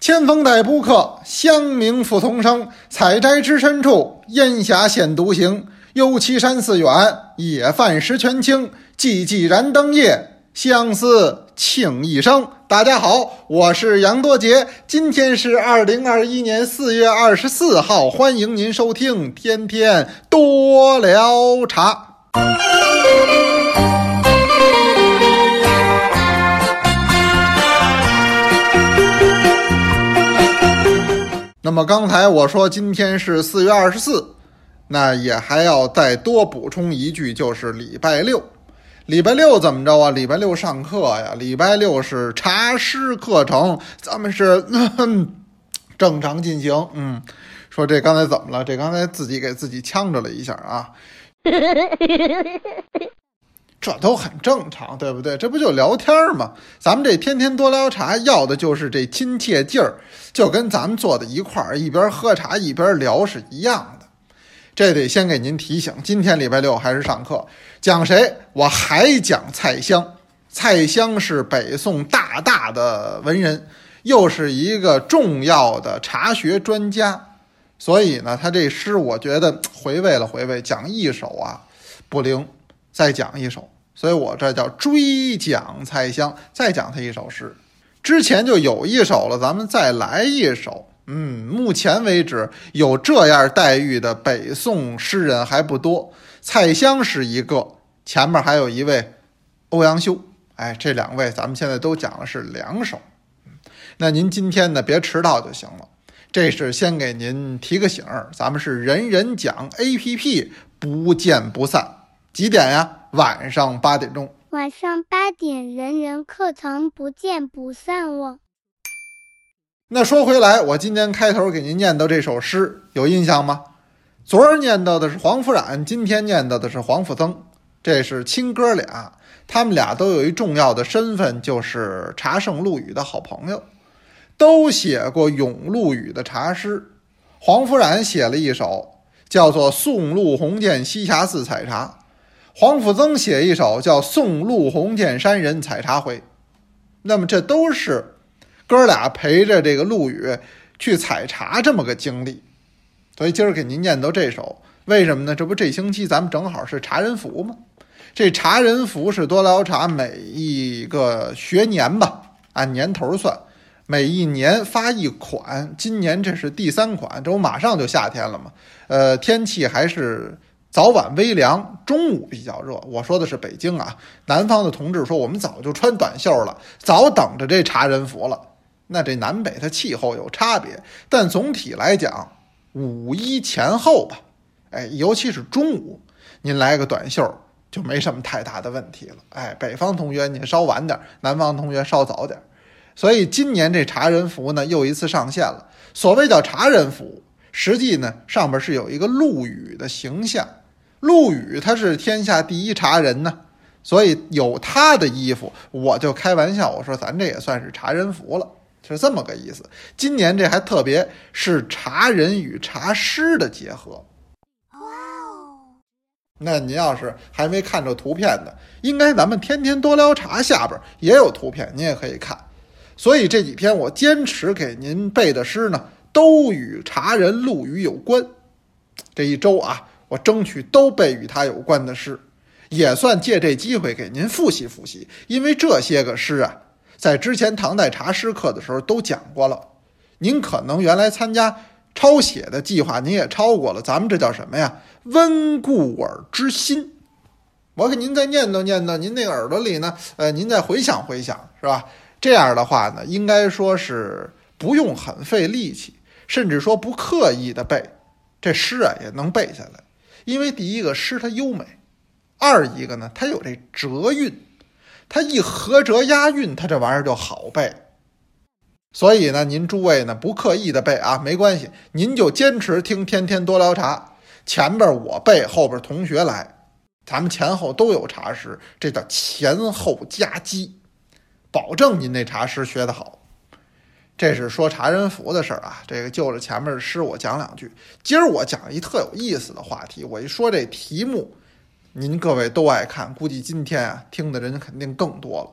千峰带不客，香茗复同声。采摘之深处，烟霞现独行。幽栖山寺远，野饭石泉清。寂寂燃灯夜，相思庆一生。大家好，我是杨多杰，今天是二零二一年四月二十四号，欢迎您收听《天天多聊茶》。那么刚才我说今天是四月二十四，那也还要再多补充一句，就是礼拜六。礼拜六怎么着啊？礼拜六上课呀，礼拜六是茶师课程，咱们是正常进行。嗯，说这刚才怎么了？这刚才自己给自己呛着了一下啊。这都很正常，对不对？这不就聊天吗？咱们这天天多聊茶，要的就是这亲切劲儿，就跟咱们坐在一块儿，一边喝茶一边聊是一样的。这得先给您提醒，今天礼拜六还是上课，讲谁？我还讲蔡襄。蔡襄是北宋大大的文人，又是一个重要的茶学专家，所以呢，他这诗我觉得回味了回味，讲一首啊不灵。再讲一首，所以我这叫追讲蔡襄，再讲他一首诗。之前就有一首了，咱们再来一首。嗯，目前为止有这样待遇的北宋诗人还不多，蔡襄是一个，前面还有一位欧阳修。哎，这两位咱们现在都讲的是两首。那您今天呢，别迟到就行了。这是先给您提个醒儿，咱们是人人讲 APP，不见不散。几点呀？晚上八点钟。晚上八点，人人课堂不见不散哦。那说回来，我今天开头给您念叨这首诗，有印象吗？昨儿念到的是黄甫冉，今天念到的是黄甫曾，这是亲哥俩。他们俩都有一重要的身份，就是茶圣陆羽的好朋友，都写过咏陆羽的茶诗。黄甫冉写了一首，叫做《送陆鸿渐西峡寺采茶》。黄甫曾写一首叫《送陆鸿渐山人采茶回》，那么这都是哥俩陪着这个陆羽去采茶这么个经历，所以今儿给您念叨这首，为什么呢？这不这星期咱们正好是茶人福吗？这茶人福是多聊茶每一个学年吧，按年头算，每一年发一款，今年这是第三款，这不马上就夏天了嘛，呃，天气还是。早晚微凉，中午比较热。我说的是北京啊，南方的同志说我们早就穿短袖了，早等着这茶人服了。那这南北它气候有差别，但总体来讲，五一前后吧，哎，尤其是中午，您来个短袖就没什么太大的问题了。哎，北方同学您稍晚点，南方同学稍早点。所以今年这茶人服呢又一次上线了。所谓叫茶人服，实际呢上边是有一个陆羽的形象。陆羽他是天下第一茶人呢，所以有他的衣服，我就开玩笑，我说咱这也算是茶人服了，是这么个意思。今年这还特别是茶人与茶诗的结合。哇哦！那您要是还没看着图片的，应该咱们天天多聊茶下边也有图片，您也可以看。所以这几天我坚持给您背的诗呢，都与茶人陆羽有关。这一周啊。我争取都背与他有关的诗，也算借这机会给您复习复习。因为这些个诗啊，在之前唐代茶诗课的时候都讲过了。您可能原来参加抄写的计划，您也抄过了。咱们这叫什么呀？温故而知新。我给您再念叨念叨，您那耳朵里呢，呃，您再回想回想，是吧？这样的话呢，应该说是不用很费力气，甚至说不刻意的背，这诗啊也能背下来。因为第一个诗它优美，二一个呢，它有这折韵，它一合辙押韵，它这玩意儿就好背。所以呢，您诸位呢不刻意的背啊，没关系，您就坚持听天天多聊茶，前边我背，后边同学来，咱们前后都有茶诗，这叫前后夹击，保证您那茶诗学得好。这是说查人福的事儿啊，这个就着前面的诗我讲两句。今儿我讲一特有意思的话题，我一说这题目，您各位都爱看，估计今天啊听的人肯定更多了。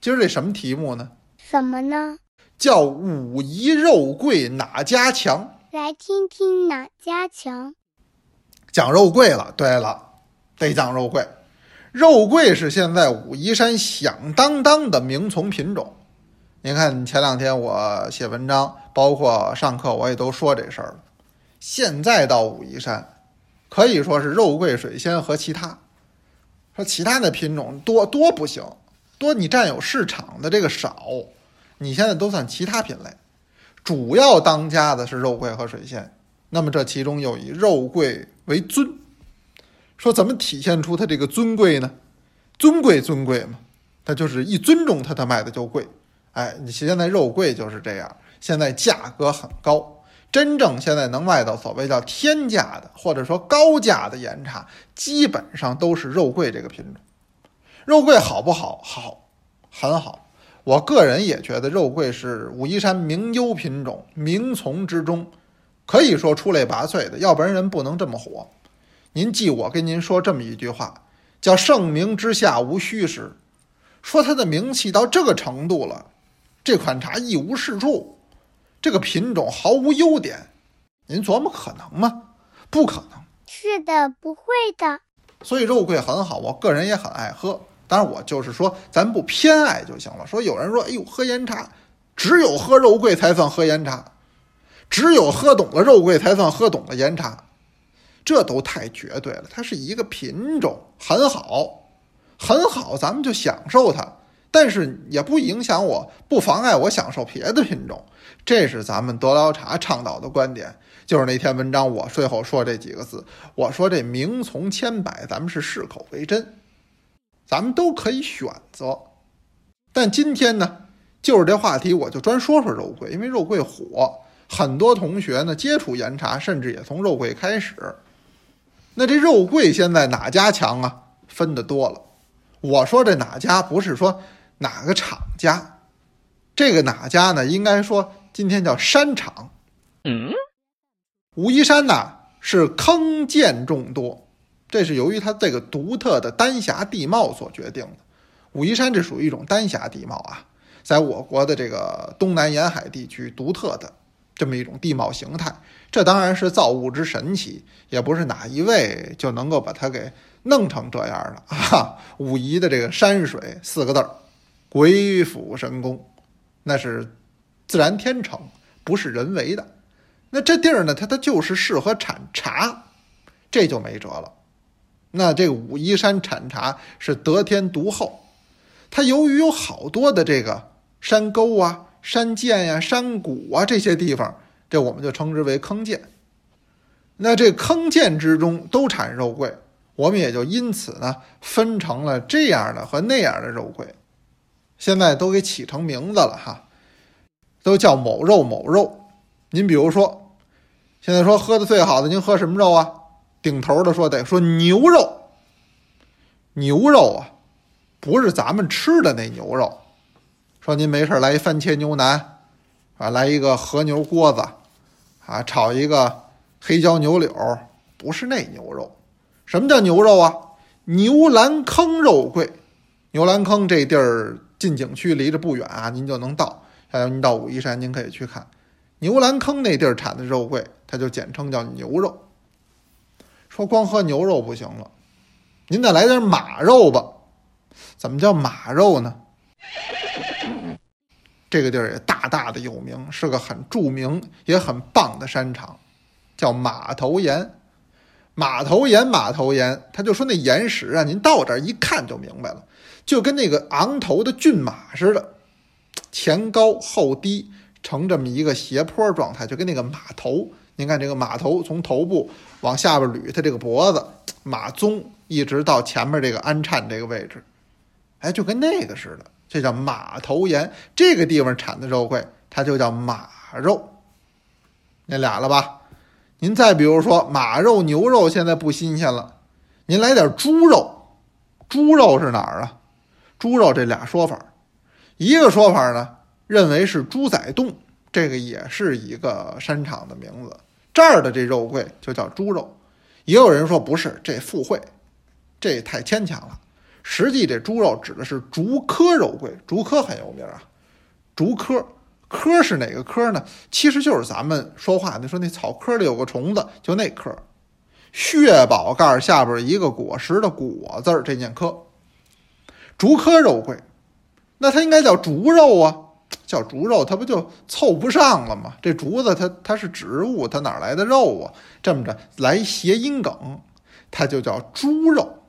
今儿这什么题目呢？什么呢？叫武夷肉桂哪家强？来听听哪家强。讲肉桂了。对了，得讲肉桂。肉桂是现在武夷山响当当的名从品种。您看前两天我写文章，包括上课，我也都说这事儿了。现在到武夷山，可以说是肉桂水仙和其他。说其他的品种多多不行，多你占有市场的这个少，你现在都算其他品类。主要当家的是肉桂和水仙。那么这其中又以肉桂为尊。说怎么体现出它这个尊贵呢？尊贵尊贵嘛，它就是一尊重它，它卖的就贵。哎，你现在肉桂就是这样，现在价格很高。真正现在能卖到所谓叫天价的，或者说高价的岩茶，基本上都是肉桂这个品种。肉桂好不好？好，很好。我个人也觉得肉桂是武夷山名优品种，名丛之中，可以说出类拔萃的，要不然人不能这么火。您记我跟您说这么一句话，叫“盛名之下无虚实”，说它的名气到这个程度了，这款茶一无是处，这个品种毫无优点，您琢磨可能吗？不可能。是的，不会的。所以肉桂很好，我个人也很爱喝。当然，我就是说，咱不偏爱就行了。说有人说，哎呦，喝岩茶，只有喝肉桂才算喝岩茶，只有喝懂了肉桂才算喝懂了岩茶。这都太绝对了，它是一个品种，很好，很好，咱们就享受它，但是也不影响我，不妨碍我享受别的品种。这是咱们德劳茶倡导的观点。就是那篇文章，我最后说这几个字，我说这名从千百，咱们是适口为真，咱们都可以选择。但今天呢，就是这话题，我就专说说肉桂，因为肉桂火，很多同学呢接触岩茶，甚至也从肉桂开始。那这肉桂现在哪家强啊？分的多了。我说这哪家不是说哪个厂家，这个哪家呢？应该说今天叫山厂。嗯，武夷山呐是坑涧众多，这是由于它这个独特的丹霞地貌所决定的。武夷山这属于一种丹霞地貌啊，在我国的这个东南沿海地区独特的。这么一种地貌形态，这当然是造物之神奇，也不是哪一位就能够把它给弄成这样的啊！武夷的这个山水四个字儿，鬼斧神工，那是自然天成，不是人为的。那这地儿呢，它它就是适合产茶，这就没辙了。那这武夷山产茶是得天独厚，它由于有好多的这个山沟啊。山涧呀、山谷啊这些地方，这我们就称之为坑涧。那这坑涧之中都产肉桂，我们也就因此呢分成了这样的和那样的肉桂。现在都给起成名字了哈，都叫某肉某肉。您比如说，现在说喝的最好的，您喝什么肉啊？顶头的说得说牛肉，牛肉啊，不是咱们吃的那牛肉。说您没事来一番茄牛腩，啊，来一个和牛锅子，啊，炒一个黑椒牛柳，不是那牛肉。什么叫牛肉啊？牛栏坑肉桂。牛栏坑这地儿进景区离着不远啊，您就能到。还有您到武夷山，您可以去看牛栏坑那地儿产的肉桂，它就简称叫牛肉。说光喝牛肉不行了，您再来点马肉吧。怎么叫马肉呢？这个地儿也大大的有名，是个很著名也很棒的山场，叫马头岩。马头岩，马头岩，他就说那岩石啊，您到这儿一看就明白了，就跟那个昂头的骏马似的，前高后低，呈这么一个斜坡状态，就跟那个马头。您看这个马头从头部往下边捋，它这个脖子，马鬃一直到前面这个鞍颤这个位置，哎，就跟那个似的。这叫马头岩，这个地方产的肉桂，它就叫马肉。那俩了吧？您再比如说马肉、牛肉，现在不新鲜了。您来点猪肉，猪肉是哪儿啊？猪肉这俩说法，一个说法呢，认为是猪仔洞，这个也是一个山场的名字。这儿的这肉桂就叫猪肉。也有人说不是，这附会，这太牵强了。实际这猪肉指的是竹科肉桂，竹科很有名啊。竹科科是哪个科呢？其实就是咱们说话，你说那草科里有个虫子，就那科。血宝盖下边一个果实的果字儿，这念科。竹科肉桂，那它应该叫竹肉啊，叫竹肉，它不就凑不上了吗？这竹子它它是植物，它哪来的肉啊？这么着来谐音梗，它就叫猪肉。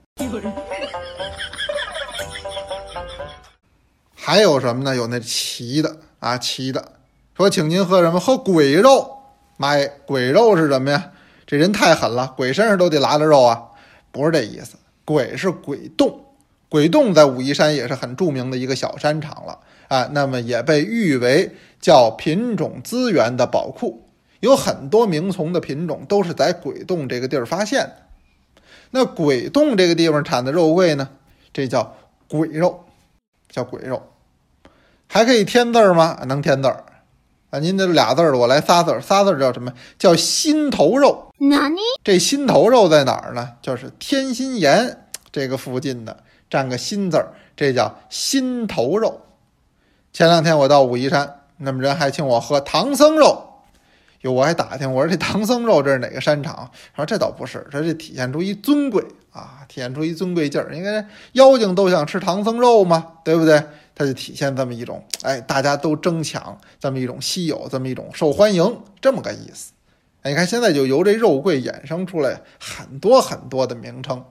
还有什么呢？有那齐的啊，齐的说，请您喝什么？喝鬼肉。妈呀，鬼肉是什么呀？这人太狠了，鬼身上都得拉着肉啊？不是这意思，鬼是鬼洞，鬼洞在武夷山也是很著名的一个小山场了啊。那么也被誉为叫品种资源的宝库，有很多名丛的品种都是在鬼洞这个地儿发现的。那鬼洞这个地方产的肉桂呢，这叫鬼肉，叫鬼肉。还可以添字儿吗？能添字儿啊！您这俩字儿的，我来仨字儿，仨字儿叫什么？叫心头肉。哪里？这心头肉在哪儿呢？就是天心岩这个附近的，占个心字儿，这叫心头肉。前两天我到武夷山，那么人还请我喝唐僧肉。哟，我还打听，我说这唐僧肉这是哪个山场？他说这倒不是，这这体现出一尊贵啊，体现出一尊贵劲儿。因为妖精都想吃唐僧肉嘛，对不对？它就体现这么一种，哎，大家都争抢，这么一种稀有，这么一种受欢迎，这么个意思。哎，你看现在就由这肉桂衍生出来很多很多的名称，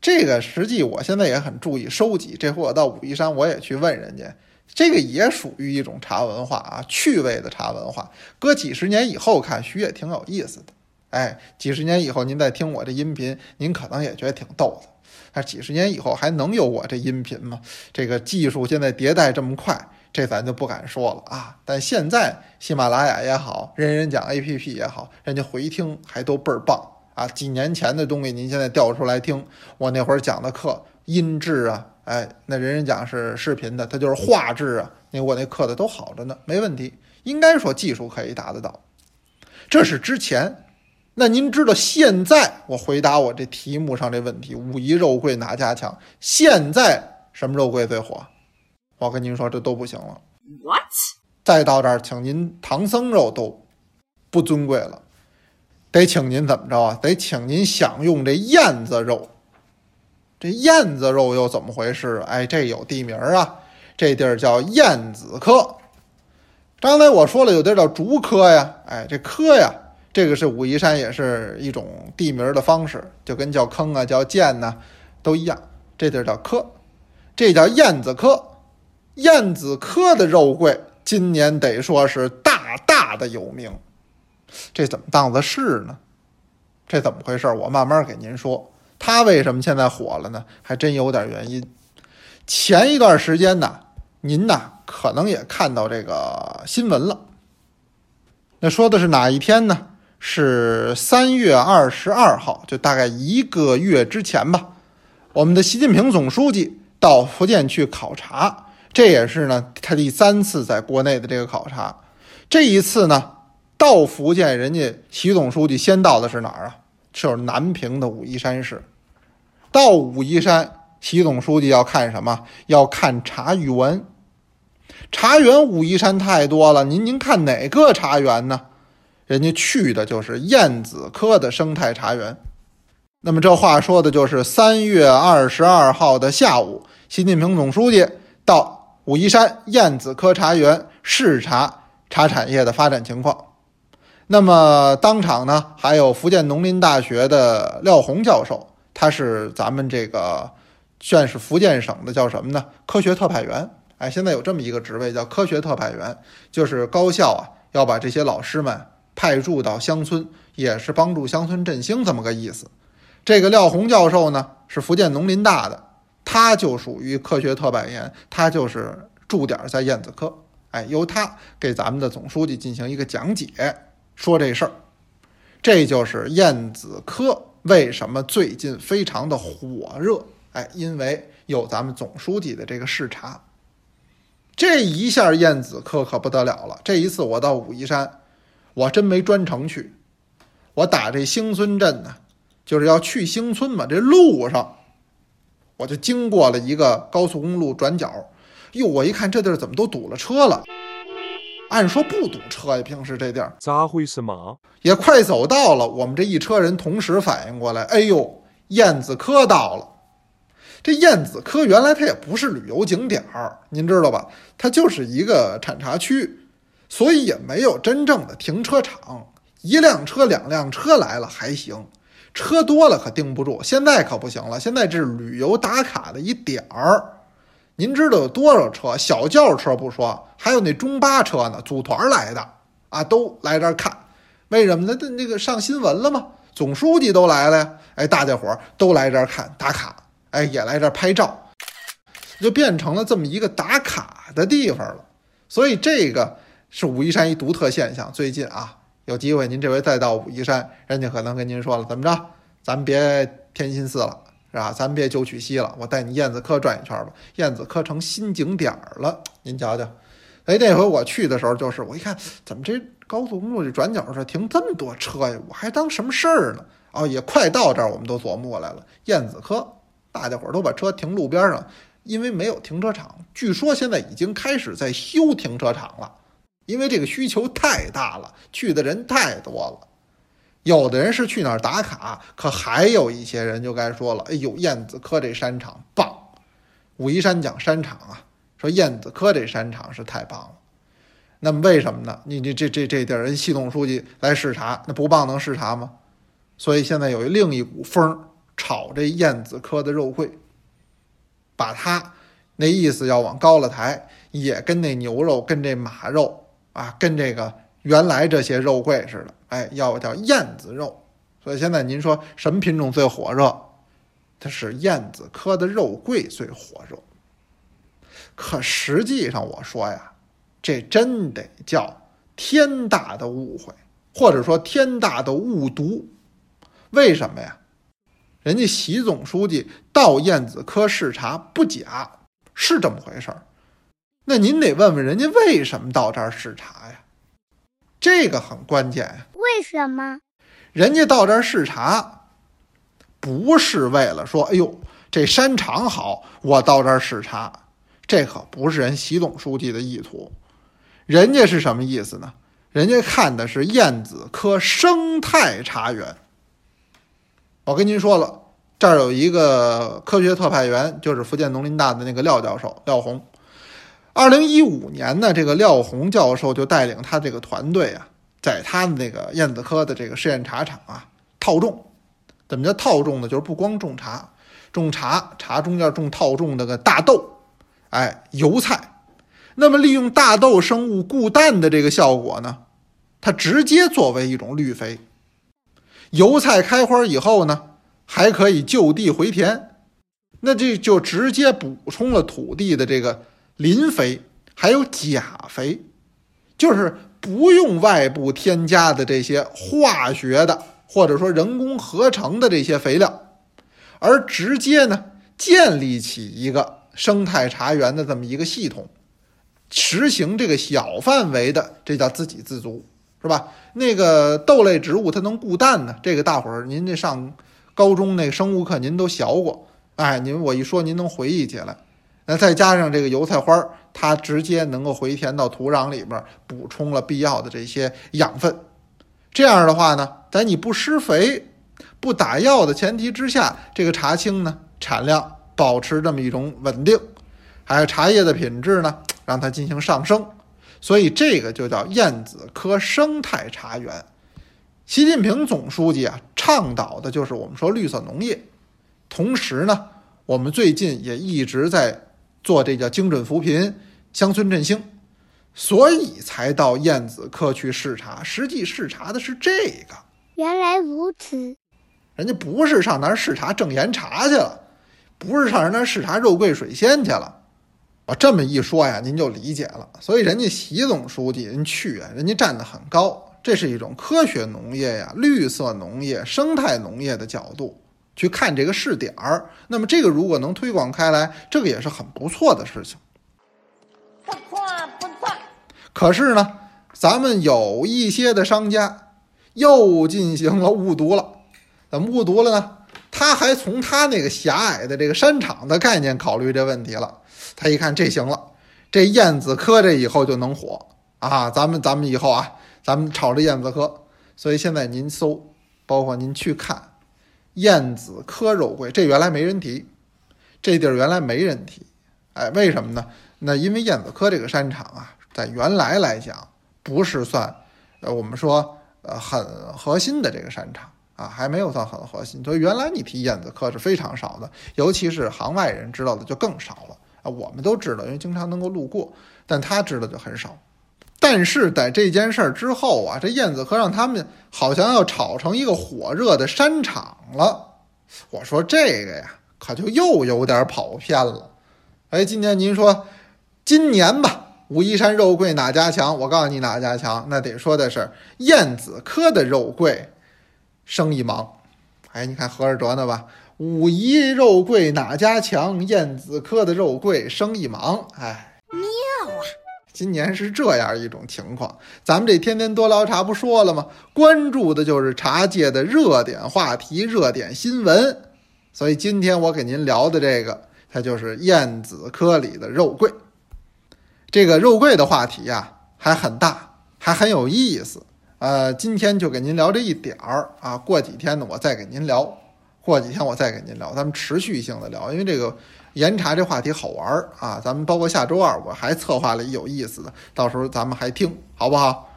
这个实际我现在也很注意收集。这回我到武夷山，我也去问人家，这个也属于一种茶文化啊，趣味的茶文化。搁几十年以后看，许也挺有意思的。哎，几十年以后您再听我这音频，您可能也觉得挺逗的。那几十年以后还能有我这音频吗？这个技术现在迭代这么快，这咱就不敢说了啊。但现在喜马拉雅也好，人人讲 APP 也好，人家回听还都倍儿棒啊。几年前的东西您现在调出来听，我那会儿讲的课音质啊，哎，那人人讲是视频的，它就是画质啊，那我那课的都好着呢，没问题。应该说技术可以达得到，这是之前。那您知道现在我回答我这题目上这问题，武夷肉桂哪家强？现在什么肉桂最火？我跟您说，这都不行了。What？再到这儿，请您唐僧肉都不尊贵了，得请您怎么着啊？得请您享用这燕子肉。这燕子肉又怎么回事？哎，这有地名啊，这地儿叫燕子科。刚才我说了，有地儿叫竹科呀，哎，这科呀。这个是武夷山，也是一种地名的方式，就跟叫坑啊、叫涧呐都一样。这地儿叫科，这叫燕子科。燕子科的肉桂今年得说是大大的有名。这怎么当的是呢？这怎么回事？我慢慢给您说。它为什么现在火了呢？还真有点原因。前一段时间呢，您呐可能也看到这个新闻了。那说的是哪一天呢？是三月二十二号，就大概一个月之前吧。我们的习近平总书记到福建去考察，这也是呢他第三次在国内的这个考察。这一次呢，到福建，人家习总书记先到的是哪儿啊？就是南平的武夷山市。到武夷山，习总书记要看什么？要看茶园。茶园武夷山太多了，您您看哪个茶园呢？人家去的就是燕子科的生态茶园，那么这话说的就是三月二十二号的下午，习近平总书记到武夷山燕子科茶园视察茶产业的发展情况。那么当场呢，还有福建农林大学的廖红教授，他是咱们这个算是福建省的叫什么呢？科学特派员。哎，现在有这么一个职位叫科学特派员，就是高校啊要把这些老师们。派驻到乡村，也是帮助乡村振兴这么个意思。这个廖红教授呢，是福建农林大的，他就属于科学特派员，他就是驻点在燕子科。哎，由他给咱们的总书记进行一个讲解，说这事儿。这就是燕子科为什么最近非常的火热？哎，因为有咱们总书记的这个视察。这一下燕子科可不得了了。这一次我到武夷山。我真没专程去，我打这兴村镇呢，就是要去兴村嘛。这路上，我就经过了一个高速公路转角，哟，我一看这地儿怎么都堵了车了。按说不堵车呀，平时这地儿咋回事嘛？也快走到了。我们这一车人同时反应过来，哎呦，燕子科到了。这燕子科原来它也不是旅游景点儿，您知道吧？它就是一个产茶区，所以也没有真正的停车场。一辆车、两辆车来了还行，车多了可盯不住。现在可不行了，现在这是旅游打卡的一点儿。您知道有多少车？小轿车不说，还有那中巴车呢，组团来的啊，都来这儿看。为什么呢？这那个上新闻了吗？总书记都来了呀！哎，大家伙儿都来这儿看打卡。哎，也来这儿拍照，就变成了这么一个打卡的地方了。所以这个是武夷山一独特现象。最近啊，有机会您这回再到武夷山，人家可能跟您说了，怎么着，咱别天心寺了，是吧？咱别九曲溪了，我带你燕子科转一圈吧。燕子科成新景点儿了，您瞧瞧。哎，那回我去的时候，就是我一看，怎么这高速公路这转角这停这么多车呀？我还当什么事儿呢？哦，也快到这儿，我们都琢磨过来了，燕子科。大家伙儿都把车停路边上，因为没有停车场。据说现在已经开始在修停车场了，因为这个需求太大了，去的人太多了。有的人是去那儿打卡，可还有一些人就该说了：“哎呦，燕子科这山场棒！”武夷山讲山场啊，说燕子科这山场是太棒了。那么为什么呢？你你这这这地儿人系统书记来视察，那不棒能视察吗？所以现在有另一股风。炒这燕子科的肉桂，把它那意思要往高了抬，也跟那牛肉、跟这马肉啊、跟这个原来这些肉桂似的，哎，要叫燕子肉。所以现在您说什么品种最火热？它是燕子科的肉桂最火热。可实际上我说呀，这真得叫天大的误会，或者说天大的误读。为什么呀？人家习总书记到燕子科视察不假，是这么回事儿。那您得问问人家为什么到这儿视察呀？这个很关键呀。为什么？人家到这儿视察，不是为了说，哎呦，这山场好，我到这儿视察。这可不是人习总书记的意图。人家是什么意思呢？人家看的是燕子科生态茶园。我跟您说了，这儿有一个科学特派员，就是福建农林大的那个廖教授廖红。二零一五年呢，这个廖红教授就带领他这个团队啊，在他的那个燕子科的这个试验茶厂啊套种。怎么叫套种呢？就是不光种茶，种茶茶中间种套种那个大豆，哎，油菜。那么利用大豆生物固氮的这个效果呢，它直接作为一种绿肥。油菜开花以后呢，还可以就地回填，那这就直接补充了土地的这个磷肥，还有钾肥，就是不用外部添加的这些化学的或者说人工合成的这些肥料，而直接呢建立起一个生态茶园的这么一个系统，实行这个小范围的，这叫自给自足。是吧？那个豆类植物它能固氮呢，这个大伙儿您这上高中那生物课您都学过，哎，您我一说您能回忆起来。那再加上这个油菜花儿，它直接能够回填到土壤里边，补充了必要的这些养分。这样的话呢，在你不施肥、不打药的前提之下，这个茶青呢产量保持这么一种稳定，还有茶叶的品质呢，让它进行上升。所以这个就叫燕子科生态茶园。习近平总书记啊，倡导的就是我们说绿色农业。同时呢，我们最近也一直在做这叫精准扶贫、乡村振兴，所以才到燕子科去视察。实际视察的是这个。原来如此，人家不是上那儿视察正岩茶去了，不是上人那儿视察肉桂水仙去了。我这么一说呀，您就理解了。所以人家习总书记人去啊，人家站得很高，这是一种科学农业呀、绿色农业、生态农业的角度去看这个试点儿。那么这个如果能推广开来，这个也是很不错的事情。不错不错。可是呢，咱们有一些的商家又进行了误读了。怎么误读了呢？他还从他那个狭隘的这个山场的概念考虑这问题了。他一看这行了，这燕子科这以后就能火，啊！咱们咱们以后啊，咱们炒这燕子科，所以现在您搜，包括您去看燕子科肉桂，这原来没人提，这地儿原来没人提，哎，为什么呢？那因为燕子科这个山场啊，在原来来讲不是算，呃，我们说呃很核心的这个山场啊，还没有算很核心，所以原来你提燕子科是非常少的，尤其是行外人知道的就更少了啊。我们都知道，因为经常能够路过，但他知道就很少。但是在这件事儿之后啊，这燕子科让他们好像要炒成一个火热的山场了。我说这个呀，可就又有点跑偏了。哎，今天您说。今年吧，武夷山肉桂哪家强？我告诉你哪家强，那得说的是燕子科的肉桂生意忙。哎，你看合着得呢吧？武夷肉桂哪家强？燕子科的肉桂生意忙。哎，今年是这样一种情况。咱们这天天多聊茶不说了吗？关注的就是茶界的热点话题、热点新闻。所以今天我给您聊的这个，它就是燕子科里的肉桂。这个肉桂的话题呀，还很大，还很有意思。呃，今天就给您聊这一点儿啊，过几天呢，我再给您聊。过几天我再给您聊，咱们持续性的聊，因为这个岩茶这话题好玩儿啊。咱们包括下周二我还策划了一有意思的，到时候咱们还听好不好？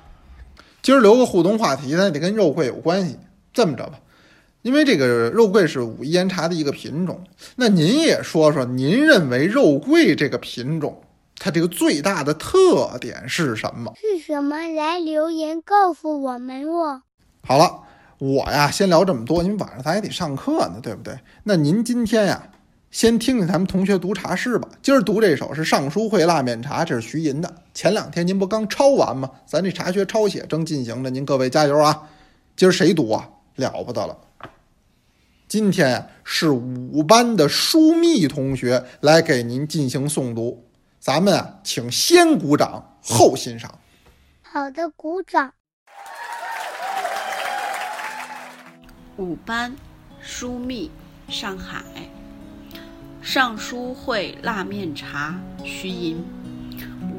今儿留个互动话题那，得跟肉桂有关系。这么着吧，因为这个肉桂是武夷岩茶的一个品种，那您也说说，您认为肉桂这个品种？它这个最大的特点是什么？是什么？来留言告诉我们哦。好了，我呀先聊这么多，因为晚上咱也得上课呢，对不对？那您今天呀，先听听咱们同学读茶诗吧。今儿读这首是尚书会腊面茶，这是徐寅的。前两天您不刚抄完吗？咱这茶学抄写正进行着，您各位加油啊！今儿谁读啊？了不得了！今天呀是五班的舒密同学来给您进行诵读。咱们啊，请先鼓掌后欣赏。好的，鼓掌。五班，疏密，上海。尚书会腊面茶，徐寅。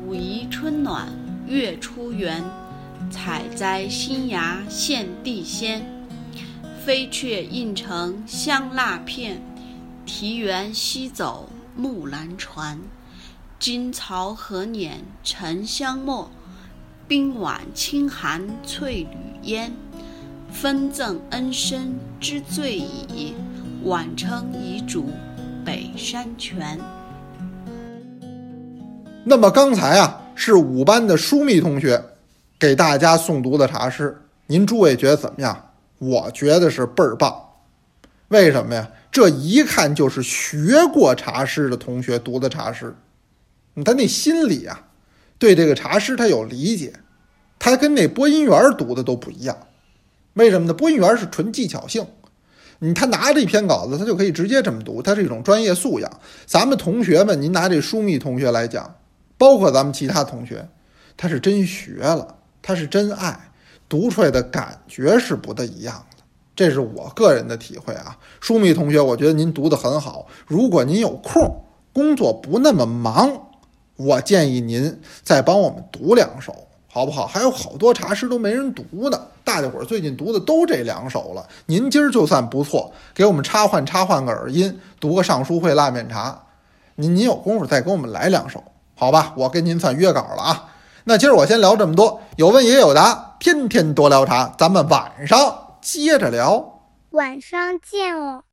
武夷春暖月初圆，采摘新芽献地仙。飞雀映成香蜡片，啼猿西走木兰船。今朝何年沉香墨，冰碗清寒翠缕烟。分赠恩深知醉矣，晚称遗嘱北山泉。那么刚才啊，是五班的舒密同学给大家诵读的茶诗，您诸位觉得怎么样？我觉得是倍儿棒。为什么呀？这一看就是学过茶诗的同学读的茶诗。他那心里啊，对这个茶诗他有理解，他跟那播音员读的都不一样。为什么呢？播音员是纯技巧性，你他拿着一篇稿子，他就可以直接这么读，他是一种专业素养。咱们同学们，您拿这书密同学来讲，包括咱们其他同学，他是真学了，他是真爱，读出来的感觉是不太一样的。这是我个人的体会啊。书密同学，我觉得您读的很好。如果您有空，工作不那么忙。我建议您再帮我们读两首，好不好？还有好多茶诗都没人读呢，大家伙儿最近读的都这两首了。您今儿就算不错，给我们插换插换个耳音，读个尚书会腊面茶。您您有功夫再给我们来两首，好吧？我跟您算约稿了啊。那今儿我先聊这么多，有问也有答，天天多聊茶，咱们晚上接着聊。晚上见哦。